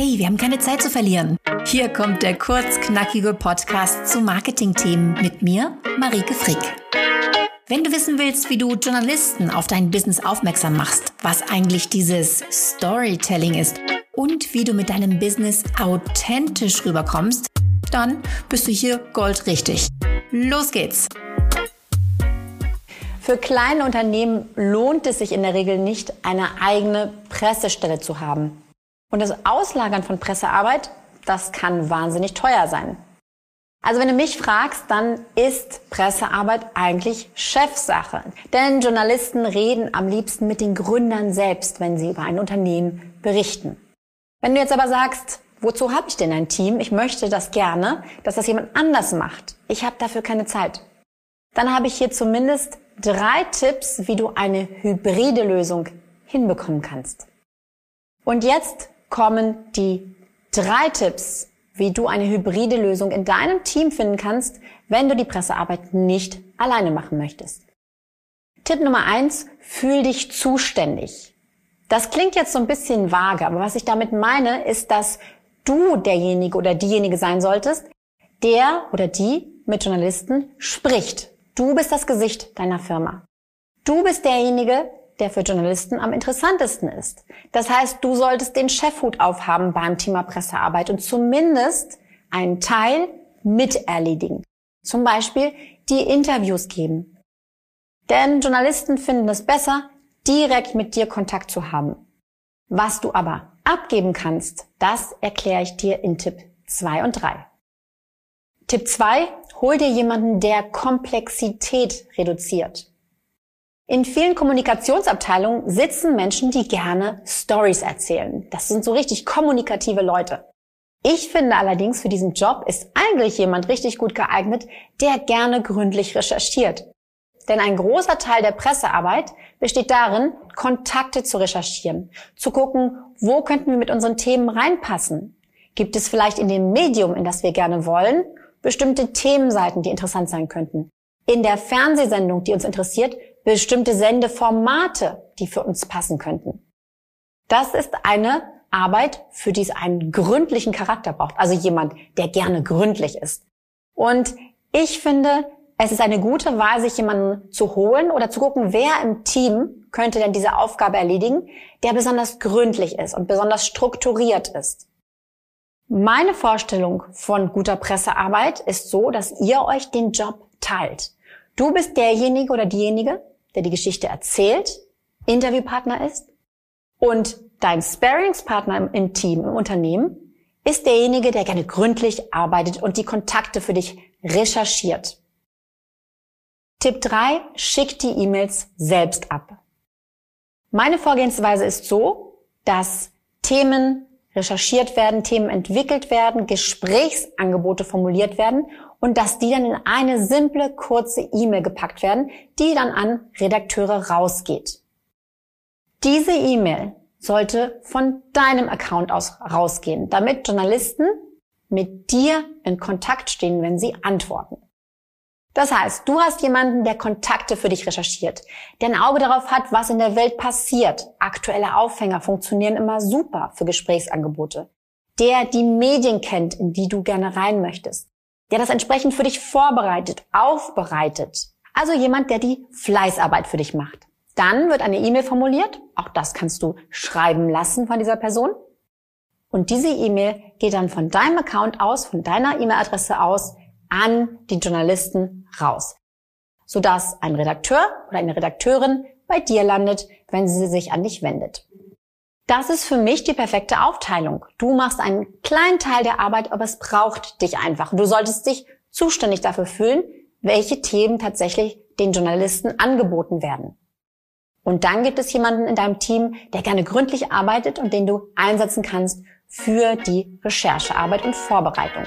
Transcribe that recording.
Hey, wir haben keine Zeit zu verlieren. Hier kommt der kurzknackige Podcast zu Marketingthemen mit mir, Marike Frick. Wenn du wissen willst, wie du Journalisten auf dein Business aufmerksam machst, was eigentlich dieses Storytelling ist und wie du mit deinem Business authentisch rüberkommst, dann bist du hier goldrichtig. Los geht's! Für kleine Unternehmen lohnt es sich in der Regel nicht, eine eigene Pressestelle zu haben. Und das Auslagern von Pressearbeit, das kann wahnsinnig teuer sein. Also wenn du mich fragst, dann ist Pressearbeit eigentlich Chefsache. Denn Journalisten reden am liebsten mit den Gründern selbst, wenn sie über ein Unternehmen berichten. Wenn du jetzt aber sagst, wozu habe ich denn ein Team? Ich möchte das gerne, dass das jemand anders macht. Ich habe dafür keine Zeit. Dann habe ich hier zumindest drei Tipps, wie du eine hybride Lösung hinbekommen kannst. Und jetzt kommen die drei Tipps, wie du eine hybride Lösung in deinem Team finden kannst, wenn du die Pressearbeit nicht alleine machen möchtest. Tipp Nummer eins, fühl dich zuständig. Das klingt jetzt so ein bisschen vage, aber was ich damit meine, ist, dass du derjenige oder diejenige sein solltest, der oder die mit Journalisten spricht. Du bist das Gesicht deiner Firma. Du bist derjenige, der für Journalisten am interessantesten ist. Das heißt, du solltest den Chefhut aufhaben beim Thema Pressearbeit und zumindest einen Teil miterledigen. Zum Beispiel die Interviews geben. Denn Journalisten finden es besser, direkt mit dir Kontakt zu haben. Was du aber abgeben kannst, das erkläre ich dir in Tipp 2 und 3. Tipp 2, hol dir jemanden, der Komplexität reduziert. In vielen Kommunikationsabteilungen sitzen Menschen, die gerne Stories erzählen. Das sind so richtig kommunikative Leute. Ich finde allerdings, für diesen Job ist eigentlich jemand richtig gut geeignet, der gerne gründlich recherchiert. Denn ein großer Teil der Pressearbeit besteht darin, Kontakte zu recherchieren, zu gucken, wo könnten wir mit unseren Themen reinpassen. Gibt es vielleicht in dem Medium, in das wir gerne wollen, bestimmte Themenseiten, die interessant sein könnten? In der Fernsehsendung, die uns interessiert, bestimmte Sendeformate, die für uns passen könnten. Das ist eine Arbeit, für die es einen gründlichen Charakter braucht. Also jemand, der gerne gründlich ist. Und ich finde, es ist eine gute Wahl, sich jemanden zu holen oder zu gucken, wer im Team könnte denn diese Aufgabe erledigen, der besonders gründlich ist und besonders strukturiert ist. Meine Vorstellung von guter Pressearbeit ist so, dass ihr euch den Job teilt. Du bist derjenige oder diejenige, der die Geschichte erzählt, Interviewpartner ist und dein Sparingspartner im Team, im Unternehmen, ist derjenige, der gerne gründlich arbeitet und die Kontakte für dich recherchiert. Tipp 3, schick die E-Mails selbst ab. Meine Vorgehensweise ist so, dass Themen recherchiert werden, Themen entwickelt werden, Gesprächsangebote formuliert werden und dass die dann in eine simple, kurze E-Mail gepackt werden, die dann an Redakteure rausgeht. Diese E-Mail sollte von deinem Account aus rausgehen, damit Journalisten mit dir in Kontakt stehen, wenn sie antworten. Das heißt, du hast jemanden, der Kontakte für dich recherchiert, der ein Auge darauf hat, was in der Welt passiert. Aktuelle Aufhänger funktionieren immer super für Gesprächsangebote. Der die Medien kennt, in die du gerne rein möchtest der das entsprechend für dich vorbereitet, aufbereitet. Also jemand, der die Fleißarbeit für dich macht. Dann wird eine E-Mail formuliert. Auch das kannst du schreiben lassen von dieser Person. Und diese E-Mail geht dann von deinem Account aus, von deiner E-Mail-Adresse aus an die Journalisten raus. Sodass ein Redakteur oder eine Redakteurin bei dir landet, wenn sie sich an dich wendet. Das ist für mich die perfekte Aufteilung. Du machst einen kleinen Teil der Arbeit, aber es braucht dich einfach. Du solltest dich zuständig dafür fühlen, welche Themen tatsächlich den Journalisten angeboten werden. Und dann gibt es jemanden in deinem Team, der gerne gründlich arbeitet und den du einsetzen kannst für die Recherchearbeit und Vorbereitung.